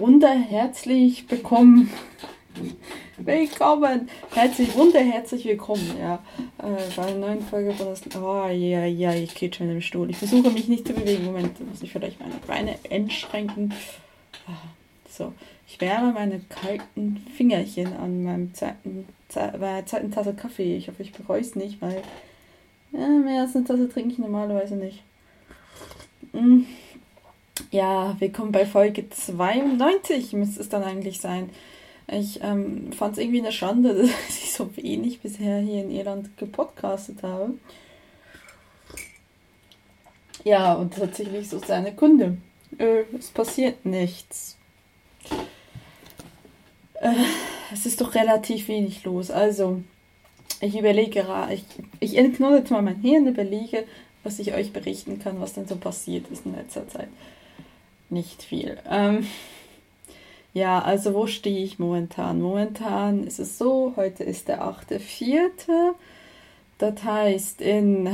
wunderherzlich bekommen. Willkommen! Herzlich, wunderherzlich willkommen, ja. Äh, bei einer neuen Folge von das. Oh, ja, ja, ich gehe schon im Stuhl. Ich versuche mich nicht zu bewegen. Moment, muss ich vielleicht meine Beine einschränken. Ah, so, ich wärme meine kalten Fingerchen an meinem zweiten, zweiten Tasse Kaffee. Ich hoffe, ich bereue es nicht, weil ja, mehr als eine Tasse trinke ich normalerweise nicht. Mm. Ja, willkommen bei Folge 92 müsste es dann eigentlich sein. Ich ähm, fand es irgendwie eine Schande, dass ich so wenig bisher hier in Irland gepodcastet habe. Ja, und tatsächlich so seine Kunde. Äh, es passiert nichts. Äh, es ist doch relativ wenig los. Also, ich überlege gerade, ich, ich entknolle jetzt mal mein Hirn, überlege, was ich euch berichten kann, was denn so passiert ist in letzter Zeit. Nicht viel. Ähm, ja, also wo stehe ich momentan? Momentan ist es so, heute ist der 8.4. Das heißt, in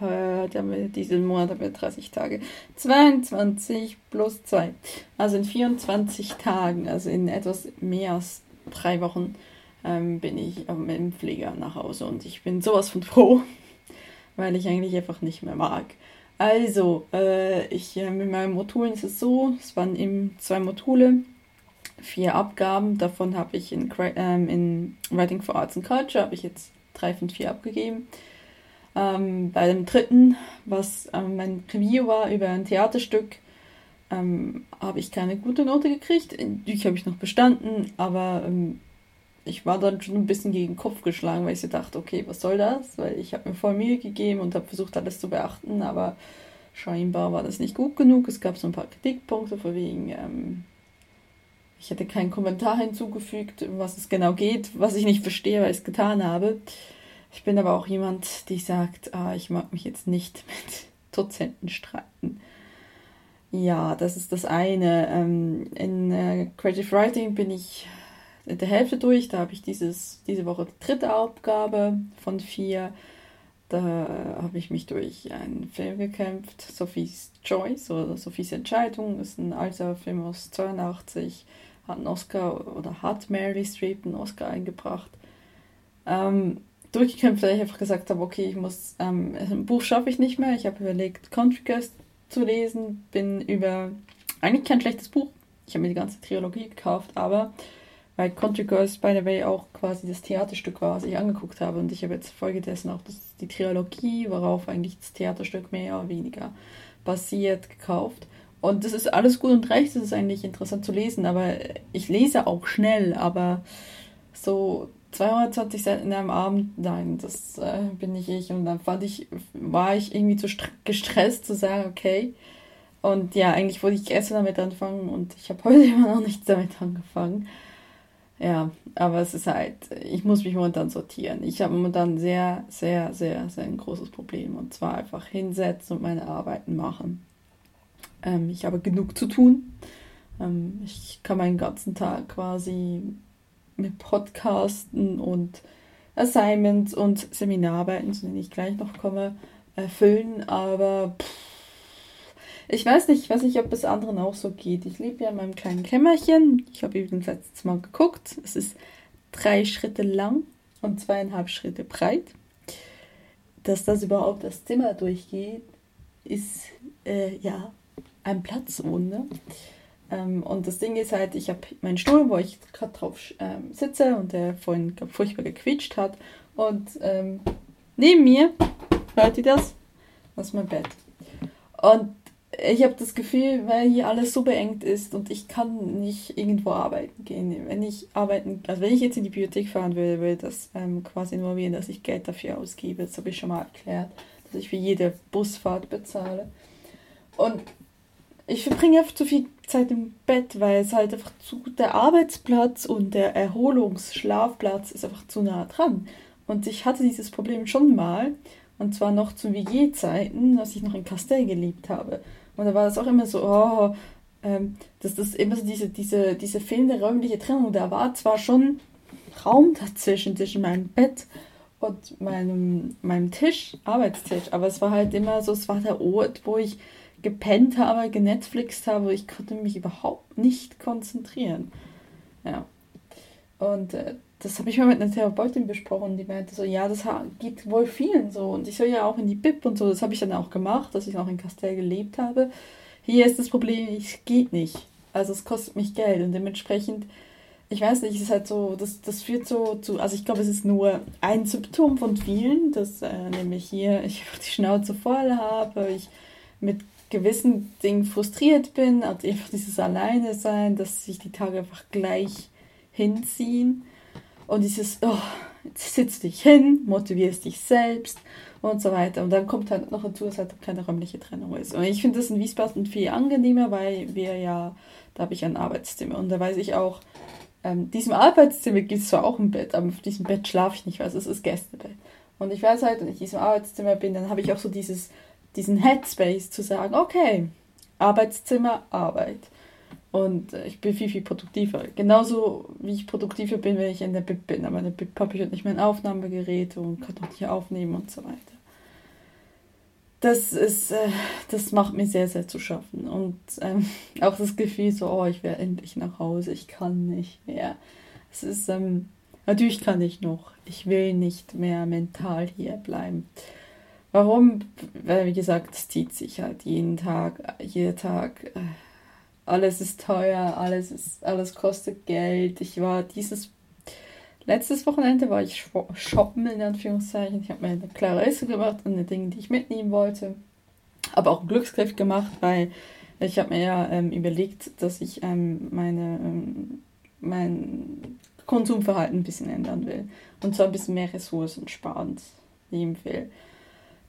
äh, diesen Monat haben wir 30 Tage. 22 plus 2. Also in 24 Tagen, also in etwas mehr als drei Wochen, ähm, bin ich ähm, im Pfleger nach Hause und ich bin sowas von froh, weil ich eigentlich einfach nicht mehr mag. Also, äh, ich äh, mit meinen Modulen ist es so, es waren eben zwei Module, vier Abgaben, davon habe ich in, ähm, in Writing for Arts and Culture, habe ich jetzt drei von vier abgegeben. Ähm, bei dem dritten, was ähm, mein Review war über ein Theaterstück, ähm, habe ich keine gute Note gekriegt. Die habe ich noch bestanden, aber ähm, ich war dann schon ein bisschen gegen den Kopf geschlagen, weil ich so dachte, okay, was soll das? Weil ich habe mir voll Mühe gegeben und habe versucht, alles zu beachten, aber scheinbar war das nicht gut genug. Es gab so ein paar Kritikpunkte, vor wegen, ähm, ich hätte keinen Kommentar hinzugefügt, um was es genau geht, was ich nicht verstehe, weil ich es getan habe. Ich bin aber auch jemand, die sagt, ah, ich mag mich jetzt nicht mit Dozenten streiten. Ja, das ist das eine. Ähm, in äh, Creative Writing bin ich der Hälfte durch. Da habe ich dieses, diese Woche die dritte Aufgabe von vier. Da habe ich mich durch einen Film gekämpft, Sophie's Choice oder Sophies Entscheidung. Das ist ein alter Film aus 82, hat einen Oscar oder hat Mary Streep einen Oscar eingebracht. Ähm, durchgekämpft, weil ich einfach gesagt habe, okay, ich muss, ähm, ein Buch schaffe ich nicht mehr. Ich habe überlegt, Country Girls zu lesen, bin über, eigentlich kein schlechtes Buch. Ich habe mir die ganze Trilogie gekauft, aber weil Country Girls, by the way, auch quasi das Theaterstück war, was ich angeguckt habe. Und ich habe jetzt folgedessen auch das, die Trilogie, worauf eigentlich das Theaterstück mehr oder weniger basiert, gekauft. Und das ist alles gut und recht, das ist eigentlich interessant zu lesen, aber ich lese auch schnell, aber so 220 Seiten in einem Abend, nein, das äh, bin nicht ich. Und dann fand ich, war ich irgendwie zu gestresst zu sagen, okay. Und ja, eigentlich wollte ich gestern damit anfangen und ich habe heute immer noch nichts damit angefangen. Ja, aber es ist halt, ich muss mich momentan sortieren. Ich habe momentan sehr, sehr, sehr, sehr ein großes Problem. Und zwar einfach hinsetzen und meine Arbeiten machen. Ähm, ich habe genug zu tun. Ähm, ich kann meinen ganzen Tag quasi mit Podcasten und Assignments und Seminararbeiten, zu denen ich gleich noch komme, erfüllen. Aber pff, ich weiß nicht, ich weiß nicht, ob es anderen auch so geht. Ich lebe ja in meinem kleinen Kämmerchen. Ich habe übrigens letztes Mal geguckt. Es ist drei Schritte lang und zweieinhalb Schritte breit. Dass das überhaupt das Zimmer durchgeht, ist äh, ja ein Platzwunder. Ähm, und das Ding ist halt, ich habe meinen Stuhl, wo ich gerade drauf ähm, sitze und der vorhin glaub, furchtbar gequietscht hat. Und ähm, neben mir, hört ihr das? Das ist mein Bett. Und ich habe das Gefühl, weil hier alles so beengt ist und ich kann nicht irgendwo arbeiten gehen. Wenn ich arbeiten, also wenn ich jetzt in die Bibliothek fahren würde, würde das ähm, quasi erwähnen, dass ich Geld dafür ausgebe. Das habe ich schon mal erklärt, dass ich für jede Busfahrt bezahle. Und ich verbringe einfach zu viel Zeit im Bett, weil es halt einfach zu der Arbeitsplatz und der Erholungsschlafplatz ist einfach zu nah dran. Und ich hatte dieses Problem schon mal, und zwar noch zu WG-Zeiten, als ich noch in Castell gelebt habe. Und da war das auch immer so, oh, ähm, dass das immer so diese, diese, diese fehlende räumliche Trennung. Da war zwar schon Raum dazwischen, zwischen meinem Bett und meinem, meinem Tisch, Arbeitstisch, aber es war halt immer so, es war der Ort, wo ich gepennt habe, genetflixt habe. Ich konnte mich überhaupt nicht konzentrieren. Ja. Und äh, das habe ich mal mit einer Therapeutin besprochen, die meinte so, ja, das geht wohl vielen so. Und ich soll ja auch in die BIP und so, das habe ich dann auch gemacht, dass ich noch in Castell gelebt habe. Hier ist das Problem, es geht nicht. Also es kostet mich Geld und dementsprechend, ich weiß nicht, es ist halt so, das, das führt so zu, also ich glaube, es ist nur ein Symptom von vielen, dass äh, nämlich hier ich die Schnauze voll habe, ich mit gewissen Dingen frustriert bin, also einfach dieses Alleine sein, dass sich die Tage einfach gleich hinziehen und dieses, oh, sitz dich hin, motivierst dich selbst und so weiter. Und dann kommt halt noch dazu, dass halt keine räumliche Trennung ist. Und ich finde das in Wiesbaden viel angenehmer, weil wir ja, da habe ich ein Arbeitszimmer und da weiß ich auch, ähm, diesem Arbeitszimmer gibt es zwar auch ein Bett, aber auf diesem Bett schlafe ich nicht, weil es ist Gästebett. Und ich weiß halt, wenn ich in diesem Arbeitszimmer bin, dann habe ich auch so dieses, diesen Headspace zu sagen, okay, Arbeitszimmer, Arbeit. Und äh, ich bin viel, viel produktiver. Genauso wie ich produktiver bin, wenn ich in der BIP bin. Aber in der BIP habe ich halt nicht mehr ein Aufnahmegerät und kann auch nicht aufnehmen und so weiter. Das ist, äh, das macht mir sehr, sehr zu schaffen. Und ähm, auch das Gefühl so, oh, ich wäre endlich nach Hause, ich kann nicht mehr. Es ist, ähm, natürlich kann ich noch. Ich will nicht mehr mental hier bleiben. Warum? Weil, wie gesagt, es zieht sich halt jeden Tag, jeder Tag. Äh, alles ist teuer, alles ist, alles kostet Geld. Ich war dieses letztes Wochenende war ich shoppen in Anführungszeichen. Ich habe mir eine klare Liste gemacht und die Dinge, die ich mitnehmen wollte. Aber auch einen Glücksgriff gemacht, weil ich habe mir ja ähm, überlegt, dass ich ähm, meine ähm, mein Konsumverhalten ein bisschen ändern will und zwar ein bisschen mehr Ressourcen sparend nehmen will.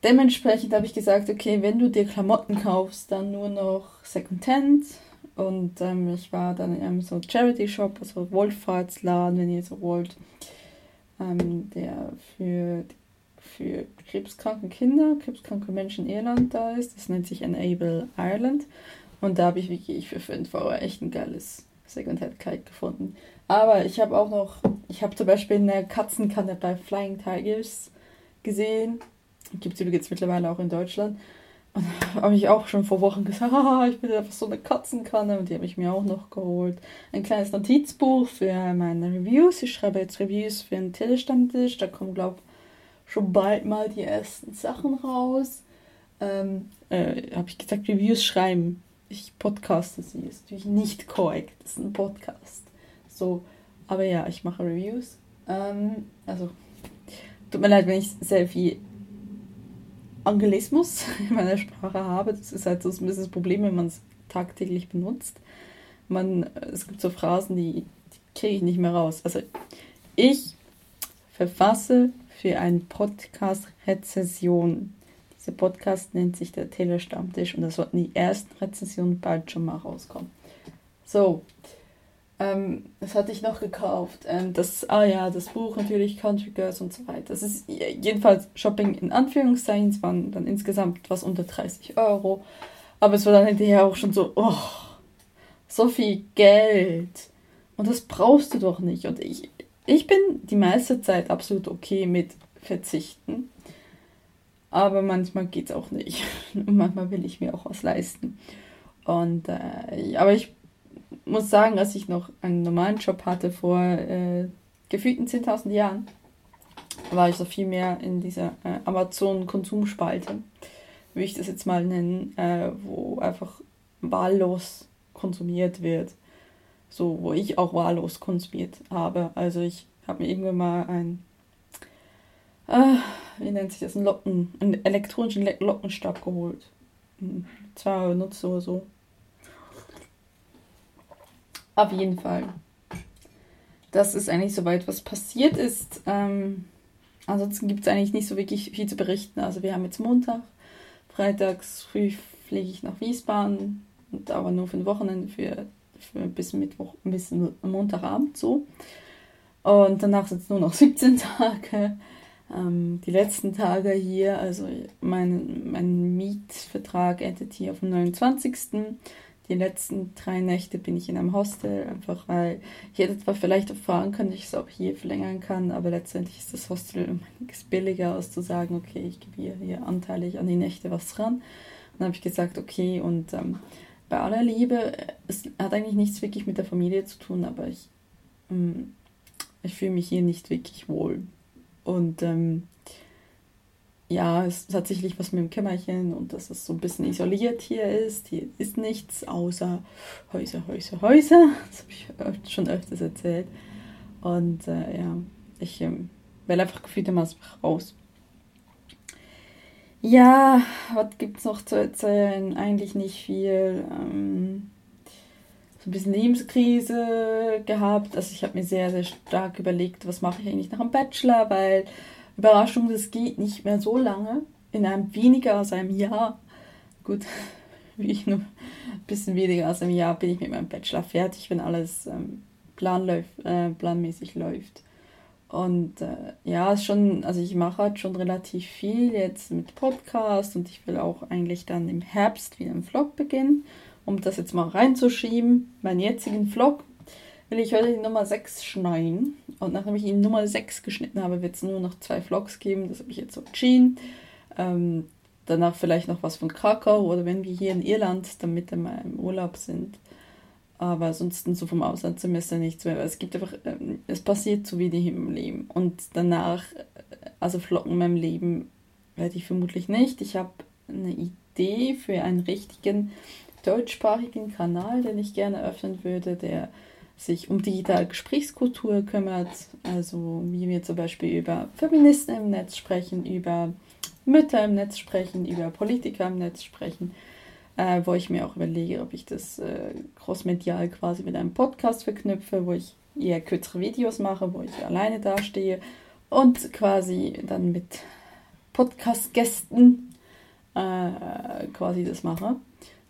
Dementsprechend habe ich gesagt, okay, wenn du dir Klamotten kaufst, dann nur noch Secondhand und ähm, ich war dann in einem so Charity-Shop, also Wohlfahrtsladen, wenn ihr so wollt, ähm, der für, für krebskranke Kinder, krebskranke Menschen in Irland da ist. Das nennt sich Enable Ireland. Und da habe ich wirklich für 5 Euro echt ein geiles Second-Hand-Kleid gefunden. Aber ich habe auch noch, ich habe zum Beispiel eine Katzenkanne bei Flying Tigers gesehen. Gibt es übrigens mittlerweile auch in Deutschland. Und habe ich auch schon vor Wochen gesagt, ah, ich bin einfach so eine Katzenkanne und die habe ich mir auch noch geholt. Ein kleines Notizbuch für meine Reviews. Ich schreibe jetzt Reviews für einen Telestammtisch. Da kommen, glaube ich, schon bald mal die ersten Sachen raus. Ähm, äh, habe ich gesagt, Reviews schreiben. Ich podcaste sie. Ist natürlich nicht korrekt. Das ist ein Podcast. So, aber ja, ich mache Reviews. Ähm, also, tut mir leid, wenn ich sehr viel Angelismus in meiner Sprache habe. Das ist halt so ein bisschen das Problem, wenn man es tagtäglich benutzt. Man, es gibt so Phrasen, die, die kriege ich nicht mehr raus. Also ich verfasse für einen Podcast Rezession. Dieser Podcast nennt sich der Telestammtisch und das sollten die ersten Rezensionen bald schon mal rauskommen. So, ähm, das hatte ich noch gekauft. Ähm, das, ah ja, das Buch natürlich, Country Girls und so weiter. Das ist jedenfalls Shopping in Anführungszeichen. Es waren dann insgesamt was unter 30 Euro. Aber es war dann hinterher auch schon so, oh, so viel Geld. Und das brauchst du doch nicht. Und ich, ich bin die meiste Zeit absolut okay mit Verzichten. Aber manchmal geht es auch nicht. Und manchmal will ich mir auch was leisten. Und äh, aber ich muss sagen, als ich noch einen normalen Job hatte vor äh, gefühlten 10.000 Jahren, war ich so viel mehr in dieser äh, Amazon-Konsumspalte, wie ich das jetzt mal nennen, äh, wo einfach wahllos konsumiert wird. So, wo ich auch wahllos konsumiert habe. Also ich habe mir irgendwann mal ein, äh, wie nennt sich das, einen Locken, einen elektronischen Lockenstab geholt. Hm, zwei benutzt oder so. Auf jeden Fall. Das ist eigentlich soweit, was passiert ist. Ähm, ansonsten gibt es eigentlich nicht so wirklich viel zu berichten. Also wir haben jetzt Montag, freitags früh fliege ich nach Wiesbaden, und aber nur für ein Wochenende, für, für bis Mittwoch, bis Montagabend so. Und danach sind es nur noch 17 Tage. Ähm, die letzten Tage hier, also mein, mein Mietvertrag endet hier auf dem 29 die letzten drei Nächte bin ich in einem Hostel, einfach weil ich hätte zwar vielleicht auch fragen können, ich es auch hier verlängern kann, aber letztendlich ist das Hostel billiger, als zu sagen, okay, ich gebe hier, hier anteilig an die Nächte was dran. Dann habe ich gesagt, okay, und ähm, bei aller Liebe, es hat eigentlich nichts wirklich mit der Familie zu tun, aber ich, ähm, ich fühle mich hier nicht wirklich wohl. Und ähm, ja, es hat sicherlich was mit dem Kämmerchen und dass es so ein bisschen isoliert hier ist. Hier ist nichts außer Häuser, Häuser, Häuser. Das habe ich schon öfters erzählt. Und äh, ja, ich ähm, will einfach gefühlt immer raus. Ja, was gibt es noch zu erzählen? Eigentlich nicht viel. Ähm, so ein bisschen Lebenskrise gehabt. Also ich habe mir sehr, sehr stark überlegt, was mache ich eigentlich nach dem Bachelor, weil Überraschung, das geht nicht mehr so lange. In einem weniger als einem Jahr. Gut, wie ich nur ein bisschen weniger als einem Jahr bin ich mit meinem Bachelor fertig, wenn alles ähm, plan äh, planmäßig läuft. Und äh, ja, ist schon, also ich mache halt schon relativ viel jetzt mit Podcast und ich will auch eigentlich dann im Herbst wieder einen Vlog beginnen, um das jetzt mal reinzuschieben. Meinen jetzigen Vlog will ich heute die Nummer 6 schneiden. Und nachdem ich ihn Nummer 6 geschnitten habe, wird es nur noch zwei Vlogs geben. Das habe ich jetzt so entschieden. Ähm, danach vielleicht noch was von Krakau oder wenn wir hier in Irland dann mit im Urlaub sind. Aber ansonsten so vom Auslandssemester nichts mehr. Es gibt einfach, ähm, es passiert zu wenig im Leben. Und danach, also Flocken in meinem Leben werde ich vermutlich nicht. Ich habe eine Idee für einen richtigen deutschsprachigen Kanal, den ich gerne öffnen würde, der sich um digitale Gesprächskultur kümmert, also wie wir zum Beispiel über Feministen im Netz sprechen, über Mütter im Netz sprechen, über Politiker im Netz sprechen, äh, wo ich mir auch überlege, ob ich das äh, crossmedial quasi mit einem Podcast verknüpfe, wo ich eher kürzere Videos mache, wo ich alleine dastehe und quasi dann mit Podcast-Gästen äh, quasi das mache.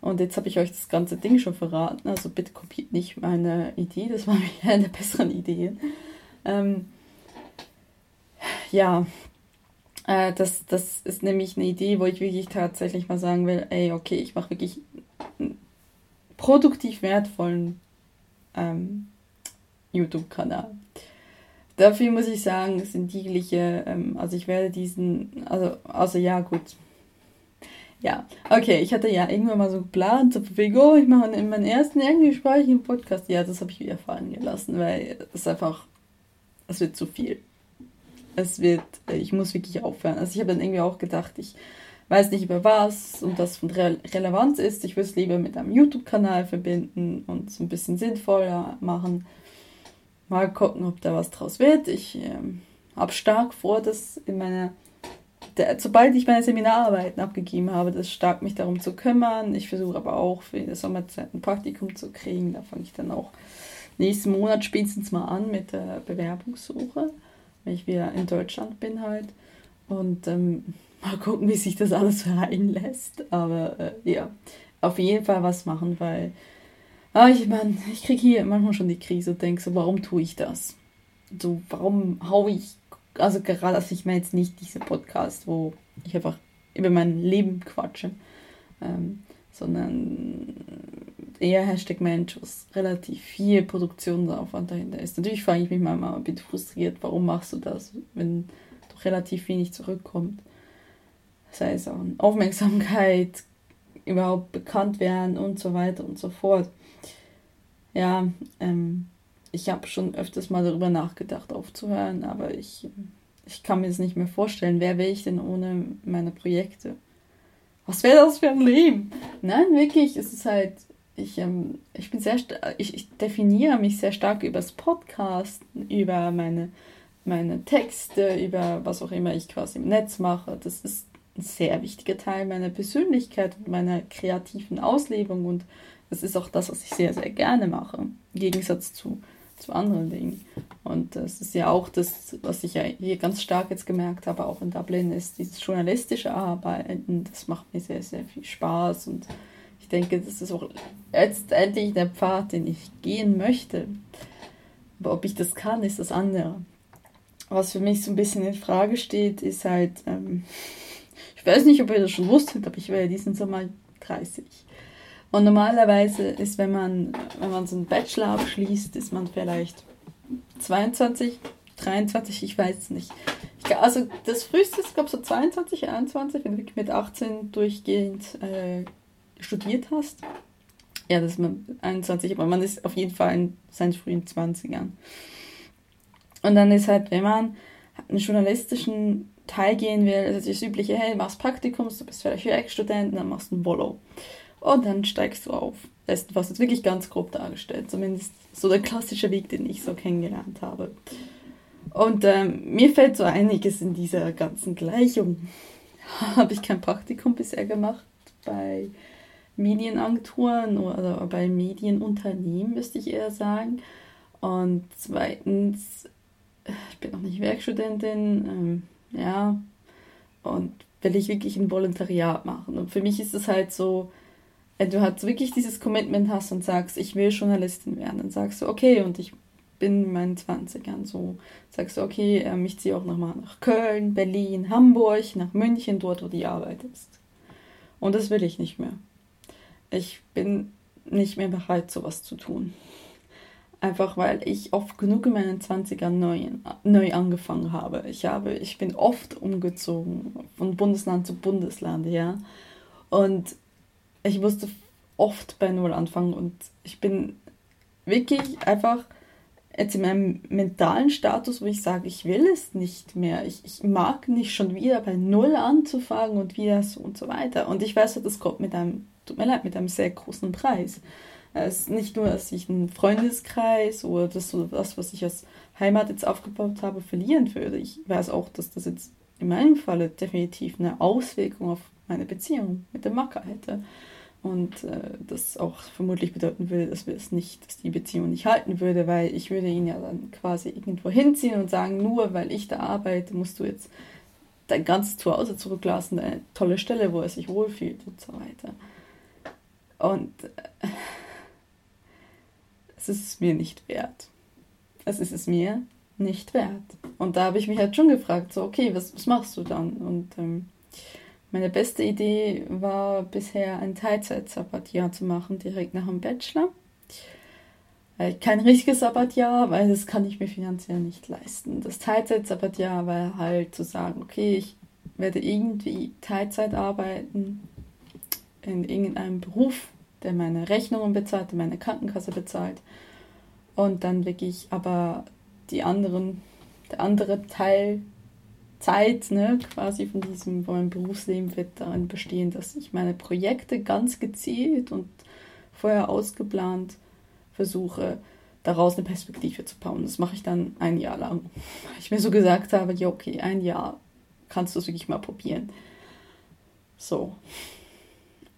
Und jetzt habe ich euch das ganze Ding schon verraten. Also bitte kopiert nicht meine Idee. Das war eine der besseren Ideen. Ähm, ja, äh, das, das ist nämlich eine Idee, wo ich wirklich tatsächlich mal sagen will, ey, okay, ich mache wirklich einen produktiv wertvollen ähm, YouTube-Kanal. Dafür muss ich sagen, sind jegliche, ähm, also ich werde diesen, also, also ja, gut, ja, okay, ich hatte ja irgendwann mal so geplant, so oh, ich mache meinen ersten englischsprachigen Podcast. Ja, das habe ich wieder fallen gelassen, weil es einfach, es wird zu viel. Es wird, ich muss wirklich aufhören. Also ich habe dann irgendwie auch gedacht, ich weiß nicht über was und das von Re Relevanz ist. Ich würde es lieber mit einem YouTube-Kanal verbinden und es ein bisschen sinnvoller machen. Mal gucken, ob da was draus wird. Ich ähm, habe stark vor, das in meiner der, sobald ich meine Seminararbeiten abgegeben habe, das stark mich darum zu kümmern. Ich versuche aber auch für die Sommerzeit ein Praktikum zu kriegen. Da fange ich dann auch nächsten Monat spätestens mal an mit der Bewerbungssuche, wenn ich wieder in Deutschland bin halt. Und ähm, mal gucken, wie sich das alles verhalten lässt. Aber äh, ja, auf jeden Fall was machen, weil ah, ich meine, ich kriege hier manchmal schon die Krise und denke so, warum tue ich das? So, warum haue ich also gerade, also ich meine jetzt nicht diese Podcast, wo ich einfach über mein Leben quatsche, ähm, sondern eher Hashtag Mensch, was relativ viel Produktionsaufwand dahinter ist. Natürlich frage ich mich manchmal, bin frustriert, warum machst du das, wenn doch relativ wenig zurückkommt. Sei es auch Aufmerksamkeit, überhaupt bekannt werden und so weiter und so fort. Ja, ähm, ich habe schon öfters mal darüber nachgedacht, aufzuhören, aber ich, ich kann mir es nicht mehr vorstellen. Wer wäre ich denn ohne meine Projekte? Was wäre das für ein Leben? Nein, wirklich, es ist halt, ich, ähm, ich bin sehr, ich, ich definiere mich sehr stark über das Podcast, über meine, meine Texte, über was auch immer ich quasi im Netz mache. Das ist ein sehr wichtiger Teil meiner Persönlichkeit und meiner kreativen Auslebung und das ist auch das, was ich sehr, sehr gerne mache. Im Gegensatz zu zu anderen Dingen. Und das ist ja auch das, was ich ja hier ganz stark jetzt gemerkt habe, auch in Dublin, ist dieses journalistische Arbeiten. Das macht mir sehr, sehr viel Spaß und ich denke, das ist auch letztendlich der Pfad, den ich gehen möchte. Aber ob ich das kann, ist das andere. Was für mich so ein bisschen in Frage steht, ist halt, ähm, ich weiß nicht, ob ihr das schon wusstet, aber ich werde diesen Sommer 30. Und normalerweise ist, wenn man, wenn man so einen Bachelor abschließt, ist man vielleicht 22, 23, ich weiß es nicht. Ich also das früheste ist, glaube ich, so 22, 21, wenn du wirklich mit 18 durchgehend äh, studiert hast. Ja, das ist man 21, aber man ist auf jeden Fall in seinen frühen 20ern. Und dann ist halt, wenn man einen journalistischen Teil gehen will, also das übliche, hey, machst Praktikums, du bist vielleicht Werkstudent, dann machst du ein Volo. Und dann steigst du auf. Das ist was jetzt wirklich ganz grob dargestellt, zumindest so der klassische Weg, den ich so kennengelernt habe. Und ähm, mir fällt so einiges in dieser ganzen Gleichung. habe ich kein Praktikum bisher gemacht bei Medienagenturen oder bei Medienunternehmen, müsste ich eher sagen. Und zweitens, ich bin noch nicht Werkstudentin, ähm, ja, und will ich wirklich ein Volontariat machen. Und für mich ist es halt so, wenn du halt wirklich dieses Commitment hast und sagst, ich will Journalistin werden, dann sagst du, okay, und ich bin in meinen 20ern so, sagst du, okay, ähm, ich ziehe auch nochmal nach Köln, Berlin, Hamburg, nach München, dort, wo die Arbeit ist. Und das will ich nicht mehr. Ich bin nicht mehr bereit, sowas zu tun. Einfach weil ich oft genug in meinen 20ern neu, neu angefangen habe. Ich habe, ich bin oft umgezogen von Bundesland zu Bundesland, ja. Und ich musste oft bei Null anfangen und ich bin wirklich einfach jetzt in meinem mentalen Status, wo ich sage, ich will es nicht mehr. Ich, ich mag nicht schon wieder bei Null anzufangen und wieder so und so weiter. Und ich weiß, das kommt mit einem, tut mir leid, mit einem sehr großen Preis. Es ist nicht nur, dass ich einen Freundeskreis oder das, so das, was ich als Heimat jetzt aufgebaut habe, verlieren würde. Ich weiß auch, dass das jetzt in meinem Falle definitiv eine Auswirkung auf meine Beziehung mit dem Macker hätte. Und äh, das auch vermutlich bedeuten würde, dass wir es nicht, dass die Beziehung nicht halten würde, weil ich würde ihn ja dann quasi irgendwo hinziehen und sagen, nur weil ich da arbeite, musst du jetzt dein ganzes Zuhause zurücklassen, eine tolle Stelle, wo er sich wohlfühlt und so weiter. Und äh, es ist es mir nicht wert. Es ist es mir nicht wert. Und da habe ich mich halt schon gefragt, so, okay, was, was machst du dann? Und ähm, meine beste Idee war bisher ein Teilzeit-Sabbatjahr zu machen, direkt nach dem Bachelor. Äh, kein richtiges Sabbatjahr, weil das kann ich mir finanziell nicht leisten. Das Teilzeit-Sabbatjahr war halt zu sagen, okay, ich werde irgendwie Teilzeit arbeiten in irgendeinem Beruf, der meine Rechnungen bezahlt, der meine Krankenkasse bezahlt. Und dann wirklich aber die anderen, der andere Teil Zeit, ne, quasi von diesem, von meinem Berufsleben wird darin bestehen, dass ich meine Projekte ganz gezielt und vorher ausgeplant versuche, daraus eine Perspektive zu bauen. Das mache ich dann ein Jahr lang. Ich mir so gesagt habe, ja, okay, ein Jahr kannst du es wirklich mal probieren. So.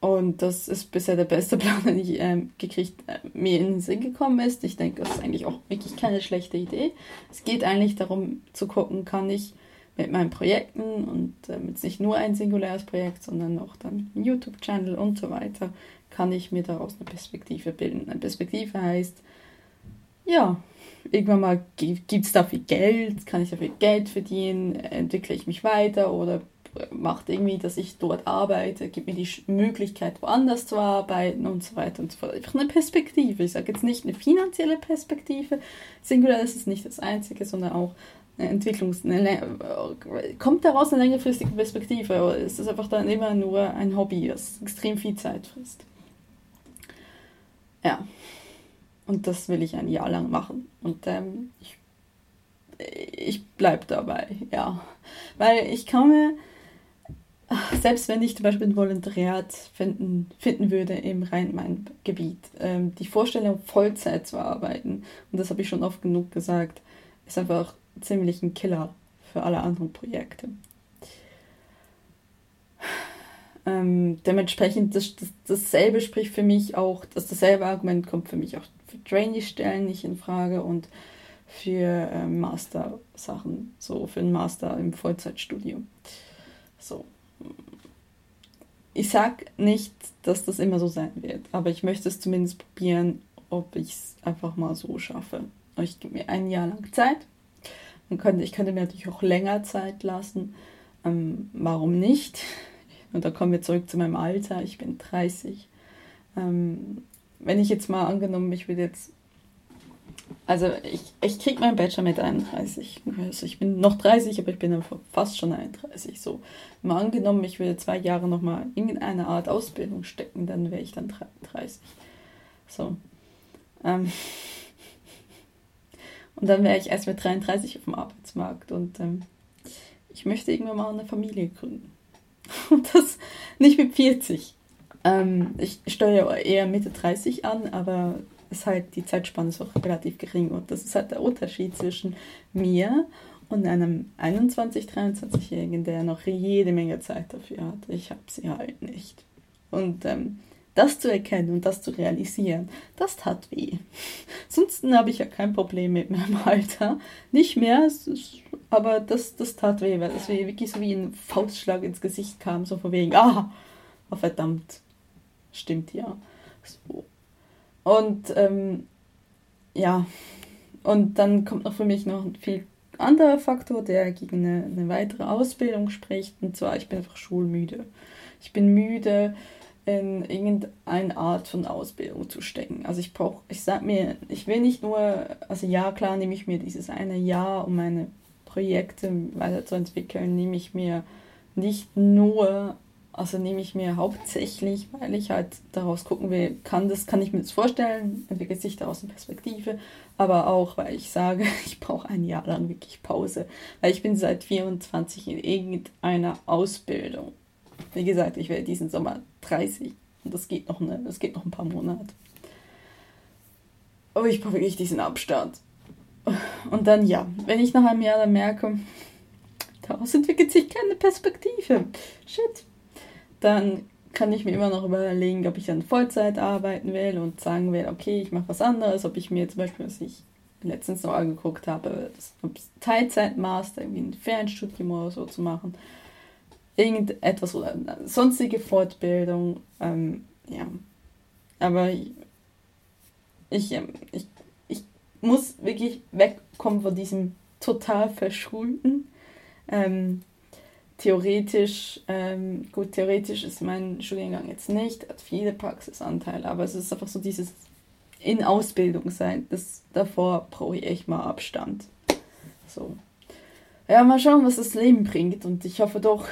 Und das ist bisher der beste Plan, den ich ähm, gekriegt, äh, mir in den Sinn gekommen ist. Ich denke, das ist eigentlich auch wirklich keine schlechte Idee. Es geht eigentlich darum zu gucken, kann ich mit meinen Projekten und äh, jetzt nicht nur ein singuläres Projekt, sondern auch dann ein YouTube-Channel und so weiter, kann ich mir daraus eine Perspektive bilden. Eine Perspektive heißt, ja, irgendwann mal gibt es dafür Geld, kann ich dafür Geld verdienen, entwickle ich mich weiter oder macht irgendwie, dass ich dort arbeite, gibt mir die Möglichkeit, woanders zu arbeiten und so weiter und so fort. Einfach eine Perspektive. Ich sage jetzt nicht eine finanzielle Perspektive. Singular ist es nicht das Einzige, sondern auch Entwicklungs-, eine, kommt daraus eine längerfristige Perspektive oder ist das einfach dann immer nur ein Hobby, das extrem viel Zeit frisst? Ja. Und das will ich ein Jahr lang machen. Und ähm, ich, ich bleibe dabei, ja. Weil ich mir, selbst wenn ich zum Beispiel ein Volontariat finden, finden würde im Rhein-Main-Gebiet, ähm, die Vorstellung, Vollzeit zu arbeiten, und das habe ich schon oft genug gesagt, ist einfach ziemlich ein Killer für alle anderen Projekte. Ähm, dementsprechend, das, das, dasselbe spricht für mich auch, dass dasselbe Argument kommt für mich auch für Trainee-Stellen nicht in Frage und für äh, Master-Sachen, so für ein Master im Vollzeitstudium. So. Ich sag nicht, dass das immer so sein wird, aber ich möchte es zumindest probieren, ob ich es einfach mal so schaffe. Ich gebe mir ein Jahr lang Zeit man könnte, ich könnte mir natürlich auch länger Zeit lassen. Ähm, warum nicht? Und da kommen wir zurück zu meinem Alter. Ich bin 30. Ähm, wenn ich jetzt mal angenommen, ich würde jetzt also ich, ich kriege meinen Bachelor mit 31. Also ich bin noch 30, aber ich bin fast schon 31. So, mal angenommen, ich würde zwei Jahre nochmal in eine Art Ausbildung stecken, dann wäre ich dann 33. So. Ähm. Und dann wäre ich erst mit 33 auf dem Arbeitsmarkt und ähm, ich möchte irgendwann mal eine Familie gründen. Und das nicht mit 40. Ähm, ich steuere eher Mitte 30 an, aber ist halt die Zeitspanne ist auch relativ gering und das ist halt der Unterschied zwischen mir und einem 21, 23-Jährigen, der noch jede Menge Zeit dafür hat. Ich habe sie halt nicht. Und ähm, das zu erkennen und das zu realisieren, das tat weh. Sonst habe ich ja kein Problem mit meinem Alter. Nicht mehr, aber das, das tat weh, weil es wirklich so wie ein Faustschlag ins Gesicht kam, so von wegen, ah, oh, verdammt, stimmt ja. So. Und ähm, ja, und dann kommt noch für mich noch ein viel anderer Faktor, der gegen eine, eine weitere Ausbildung spricht. Und zwar, ich bin einfach schulmüde. Ich bin müde, in irgendeine Art von Ausbildung zu stecken. Also ich brauche, ich sag mir, ich will nicht nur, also ja, klar nehme ich mir dieses eine Jahr, um meine Projekte weiterzuentwickeln, nehme ich mir nicht nur also nehme ich mir hauptsächlich, weil ich halt daraus gucken will, kann das, kann ich mir das vorstellen, entwickelt sich daraus eine Perspektive, aber auch, weil ich sage, ich brauche ein Jahr lang wirklich Pause, weil ich bin seit 24 in irgendeiner Ausbildung. Wie gesagt, ich werde diesen Sommer 30 und das geht noch, eine, das geht noch ein paar Monate. Aber ich brauche wirklich diesen Abstand. Und dann ja, wenn ich nach einem Jahr dann merke, daraus entwickelt sich keine Perspektive. Shit, dann kann ich mir immer noch überlegen, ob ich dann Vollzeit arbeiten will und sagen will, okay, ich mache was anderes, ob ich mir zum Beispiel, was ich letztens noch angeguckt habe, das Teilzeitmaster, irgendwie ein Fernstudium oder so zu machen, irgendetwas oder sonstige Fortbildung, ähm, ja. Aber ich, ähm, ich, ich muss wirklich wegkommen von diesem total verschulten, ähm, theoretisch, ähm, gut, theoretisch ist mein Studiengang jetzt nicht, hat viele Praxisanteile, aber es ist einfach so dieses in Ausbildung sein, das davor brauche ich echt mal Abstand. So. Ja, mal schauen, was das Leben bringt und ich hoffe doch,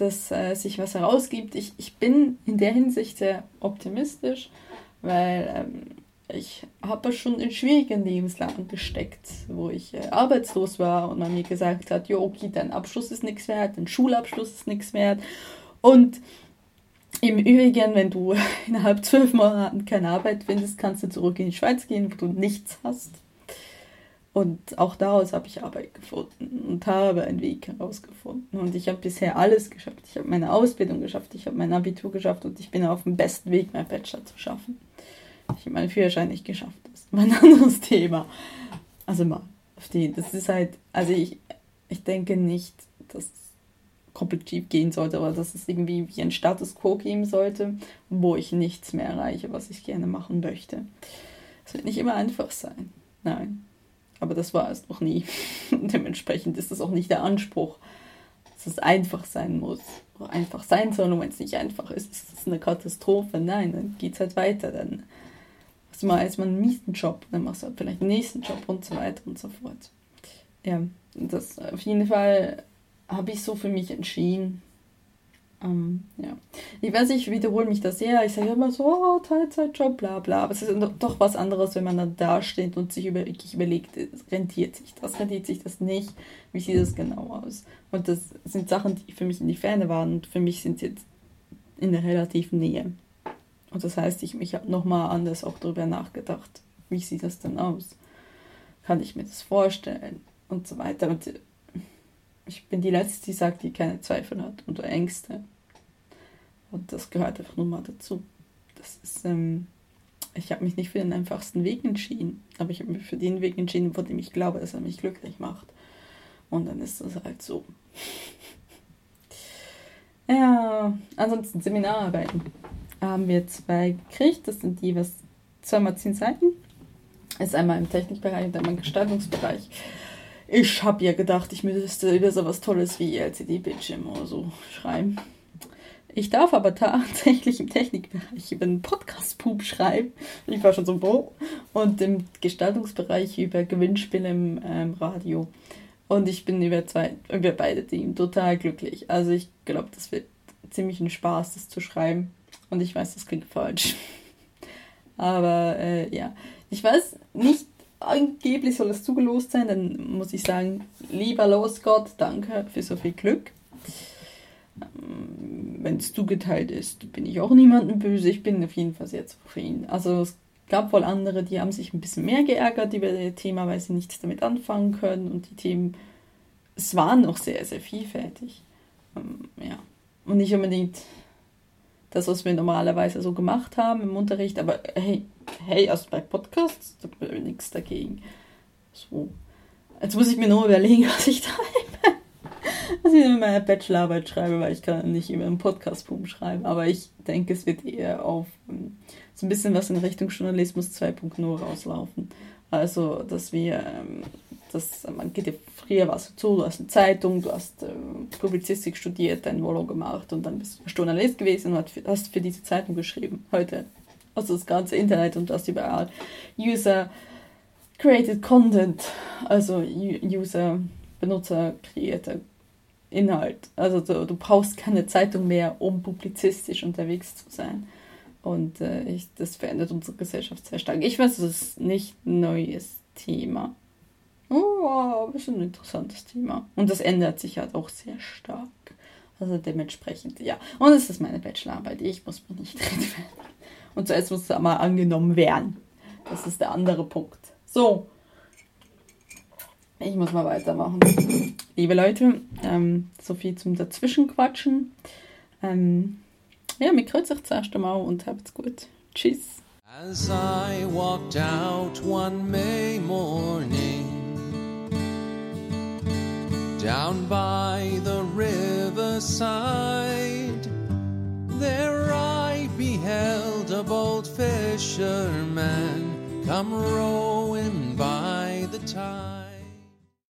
dass äh, sich was herausgibt. Ich, ich bin in der Hinsicht sehr optimistisch, weil ähm, ich habe schon in schwierigen Lebenslagen gesteckt, wo ich äh, arbeitslos war und man mir gesagt hat, jo, okay, dein Abschluss ist nichts wert, dein Schulabschluss ist nichts wert. Und im Übrigen, wenn du innerhalb zwölf Monaten keine Arbeit findest, kannst du zurück in die Schweiz gehen, wo du nichts hast. Und auch daraus habe ich Arbeit gefunden und habe einen Weg herausgefunden. Und ich habe bisher alles geschafft. Ich habe meine Ausbildung geschafft, ich habe mein Abitur geschafft und ich bin auf dem besten Weg, mein Bachelor zu schaffen ich meinen Führerschein nicht geschafft. Das ist ein anderes Thema. Also mal, auf die, das ist halt, also ich, ich denke nicht, dass es komplett schief gehen sollte, aber dass es irgendwie wie ein Status Quo geben sollte, wo ich nichts mehr erreiche, was ich gerne machen möchte. Es wird nicht immer einfach sein. Nein. Aber das war es noch nie. Dementsprechend ist das auch nicht der Anspruch, dass es einfach sein muss. Einfach sein soll. Und wenn es nicht einfach ist, ist es eine Katastrophe. Nein, dann geht es halt weiter. Dann hast du mal erstmal einen miesen Job, dann machst du halt vielleicht einen nächsten Job und so weiter und so fort. Ja, das auf jeden Fall habe ich so für mich entschieden. Ähm, ja. Ich weiß, ich wiederhole mich das sehr. Ich sage immer so, oh, Teilzeitjob, bla bla. Aber es ist doch was anderes, wenn man dann da steht und sich über, überlegt, rentiert sich das, rentiert sich das nicht, wie sieht das genau aus? Und das sind Sachen, die für mich in die Ferne waren und für mich sind sie jetzt in der relativen Nähe. Und das heißt, ich habe nochmal anders auch darüber nachgedacht, wie sieht das denn aus? Kann ich mir das vorstellen? Und so weiter. Und ich bin die Letzte, die sagt, die keine Zweifel hat oder Ängste. Und das gehört einfach nur mal dazu. Das ist, ähm, ich habe mich nicht für den einfachsten Weg entschieden, aber ich habe mich für den Weg entschieden, von dem ich glaube, dass er mich glücklich macht. Und dann ist das halt so. ja, ansonsten Seminararbeiten haben wir zwei gekriegt. Das sind jeweils zweimal zehn Seiten. Ist einmal im Technikbereich und einmal im Gestaltungsbereich. Ich habe ja gedacht, ich müsste über so was Tolles wie LCD-Bildschirm oder so schreiben. Ich darf aber tatsächlich im Technikbereich über einen Podcast-Pub schreiben. Ich war schon so, wo? Und im Gestaltungsbereich über Gewinnspiele im ähm, Radio. Und ich bin über, zwei, über beide Themen total glücklich. Also ich glaube, das wird ziemlich ein Spaß, das zu schreiben. Und ich weiß, das klingt falsch. Aber äh, ja, ich weiß nicht, angeblich soll es zugelost sein. Dann muss ich sagen, lieber los Gott, danke für so viel Glück. Ähm, Wenn es zugeteilt ist, bin ich auch niemandem böse. Ich bin auf jeden Fall sehr zufrieden. Also es gab wohl andere, die haben sich ein bisschen mehr geärgert über das Thema, weil sie nichts damit anfangen können. Und die Themen, es waren noch sehr, sehr vielfältig. Ähm, ja. Und nicht unbedingt das, was wir normalerweise so gemacht haben im Unterricht. Aber hey, hey, also bei Podcasts, da nichts dagegen. So. Jetzt muss ich mir nur überlegen, was ich da was ich in meiner Bachelorarbeit schreibe, weil ich kann nicht über einen Podcast-Boom schreiben. Aber ich denke, es wird eher auf ähm, so ein bisschen was in Richtung Journalismus 2.0 rauslaufen. Also, dass wir, ähm, dass man geht ja früher was zu, du hast eine Zeitung, du hast äh, Publizistik studiert, dein Volo gemacht und dann bist du Journalist gewesen und hast für diese Zeitung geschrieben. Heute also das ganze Internet und das überall. User created Content, also User, Benutzer kreierte Inhalt. Also du, du brauchst keine Zeitung mehr, um publizistisch unterwegs zu sein. Und äh, ich, das verändert unsere Gesellschaft sehr stark. Ich weiß, das ist nicht ein neues Thema. Oh, aber es ist ein interessantes Thema. Und das ändert sich halt auch sehr stark. Also dementsprechend, ja. Und es ist meine Bachelorarbeit. Ich muss mich nicht reden. Und zuerst muss es mal angenommen werden. Das ist der andere Punkt. So. Ich muss mal weitermachen. Liebe Leute, ähm, so viel zum Dazwischenquatschen. Ähm, ja, mir kreuzt euch zuerst einmal und habt's gut. Tschüss. As I walked out one May morning Down by the riverside There I beheld a bold fisherman Come rowing by the tide